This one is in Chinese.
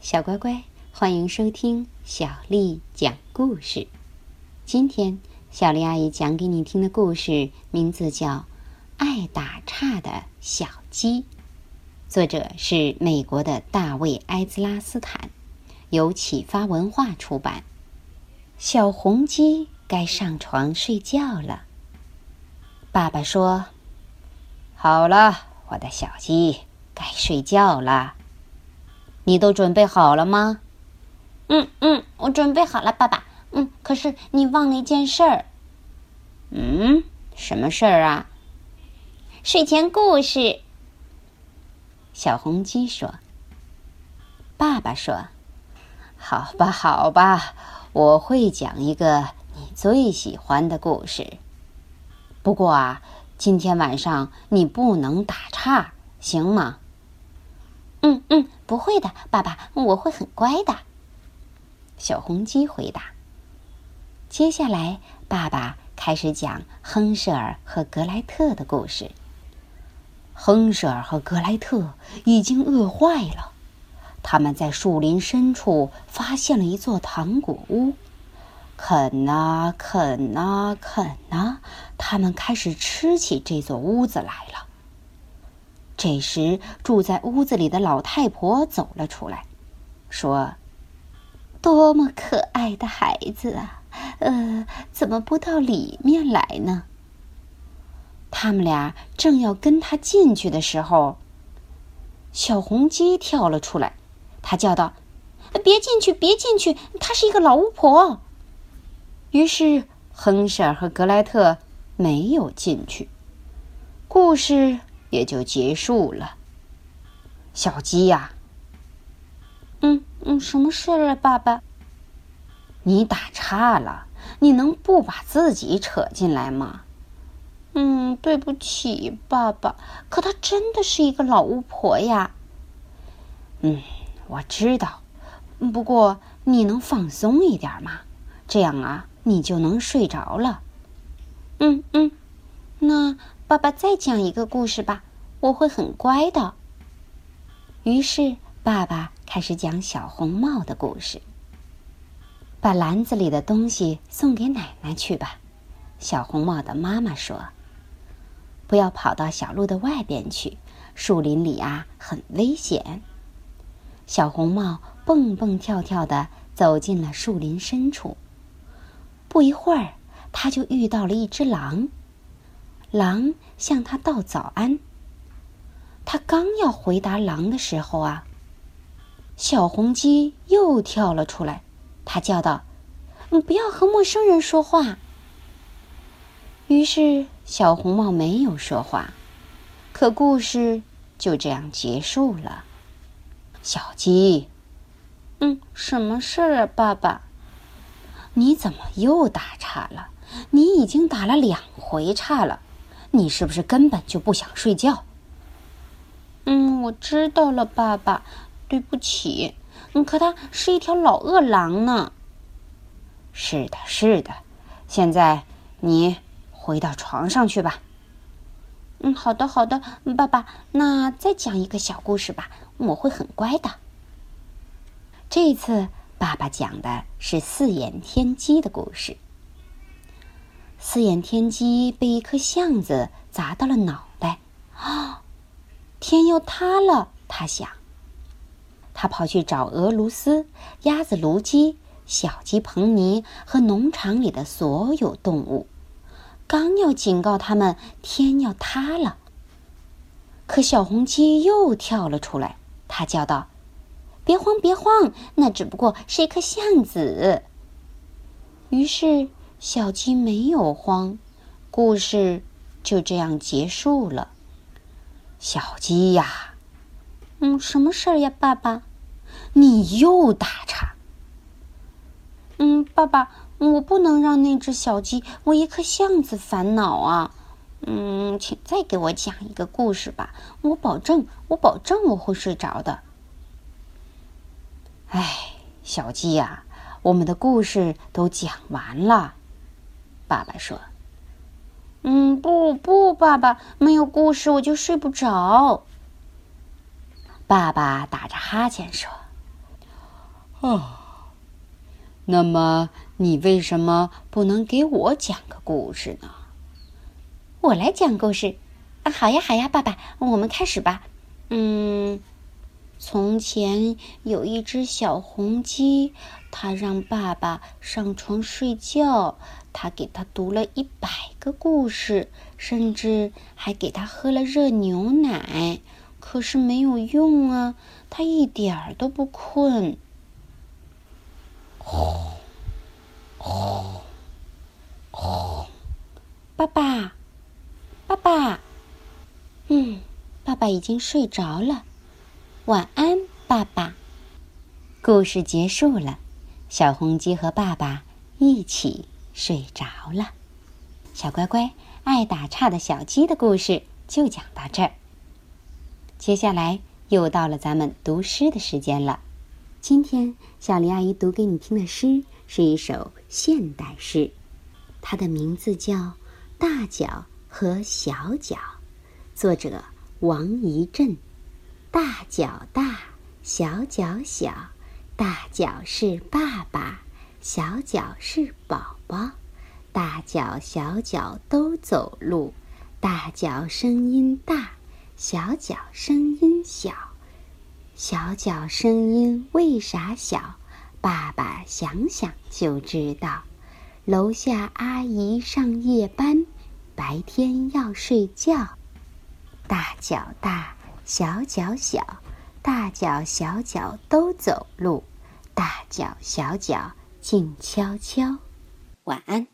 小乖乖，欢迎收听小丽讲故事。今天，小丽阿姨讲给你听的故事名字叫《爱打岔的小鸡》，作者是美国的大卫·埃兹拉斯坦，由启发文化出版。小红鸡该上床睡觉了。爸爸说：“好了，我的小鸡，该睡觉了。”你都准备好了吗？嗯嗯，我准备好了，爸爸。嗯，可是你忘了一件事儿。嗯，什么事儿啊？睡前故事。小红鸡说：“爸爸说，好吧，好吧，我会讲一个你最喜欢的故事。不过啊，今天晚上你不能打岔，行吗？”嗯嗯，不会的，爸爸，我会很乖的。小红鸡回答。接下来，爸爸开始讲亨舍尔和格莱特的故事。亨舍尔和格莱特已经饿坏了，他们在树林深处发现了一座糖果屋，啃啊啃啊啃啊，他们开始吃起这座屋子来了。这时，住在屋子里的老太婆走了出来，说：“多么可爱的孩子啊！呃，怎么不到里面来呢？”他们俩正要跟他进去的时候，小红鸡跳了出来，他叫道：“别进去，别进去！她是一个老巫婆。”于是，亨舍尔和格莱特没有进去。故事。也就结束了。小鸡呀，嗯嗯，什么事啊，爸爸？你打岔了，你能不把自己扯进来吗？嗯，对不起，爸爸。可她真的是一个老巫婆呀。嗯，我知道。不过你能放松一点吗？这样啊，你就能睡着了。嗯嗯，那。爸爸再讲一个故事吧，我会很乖的。于是，爸爸开始讲小红帽的故事。把篮子里的东西送给奶奶去吧，小红帽的妈妈说。不要跑到小路的外边去，树林里啊很危险。小红帽蹦蹦跳跳的走进了树林深处。不一会儿，他就遇到了一只狼。狼向他道早安。他刚要回答狼的时候啊，小红鸡又跳了出来。它叫道：“你不要和陌生人说话。”于是小红帽没有说话，可故事就这样结束了。小鸡，嗯，什么事儿啊，爸爸？你怎么又打岔了？你已经打了两回岔了。你是不是根本就不想睡觉？嗯，我知道了，爸爸，对不起。嗯，可它是一条老饿狼呢。是的，是的。现在你回到床上去吧。嗯，好的，好的，爸爸。那再讲一个小故事吧，我会很乖的。这次爸爸讲的是四眼天鸡的故事。四眼天鸡被一颗橡子砸到了脑，天要塌了！他想。他跑去找俄卢斯、鸭子卢基、小鸡彭尼和农场里的所有动物，刚要警告他们天要塌了，可小红鸡又跳了出来。他叫道：“别慌，别慌，那只不过是一颗橡子。”于是。小鸡没有慌，故事就这样结束了。小鸡呀，嗯，什么事儿呀，爸爸？你又打岔。嗯，爸爸，我不能让那只小鸡为一颗橡子烦恼啊。嗯，请再给我讲一个故事吧，我保证，我保证我会睡着的。哎，小鸡呀，我们的故事都讲完了。爸爸说：“嗯，不不，爸爸没有故事我就睡不着。”爸爸打着哈欠说：“哦，那么你为什么不能给我讲个故事呢？我来讲故事。啊，好呀，好呀，爸爸，我们开始吧。嗯，从前有一只小红鸡，它让爸爸上床睡觉，它给他读了一百个故事，甚至还给他喝了热牛奶。可是没有用啊，他一点儿都不困。哦，哦，哦，爸爸，爸爸。嗯，爸爸已经睡着了，晚安，爸爸。故事结束了，小红鸡和爸爸一起睡着了。小乖乖，爱打岔的小鸡的故事就讲到这儿。接下来又到了咱们读诗的时间了。今天小林阿姨读给你听的诗是一首现代诗，它的名字叫《大脚和小脚》。作者王一振，大脚大，小脚小，大脚是爸爸，小脚是宝宝，大脚小脚都走路，大脚声音大，小脚声音小，小脚声音为啥小？爸爸想想就知道，楼下阿姨上夜班，白天要睡觉。大脚大，小脚小，大脚小脚都走路，大脚小脚静悄悄。晚安。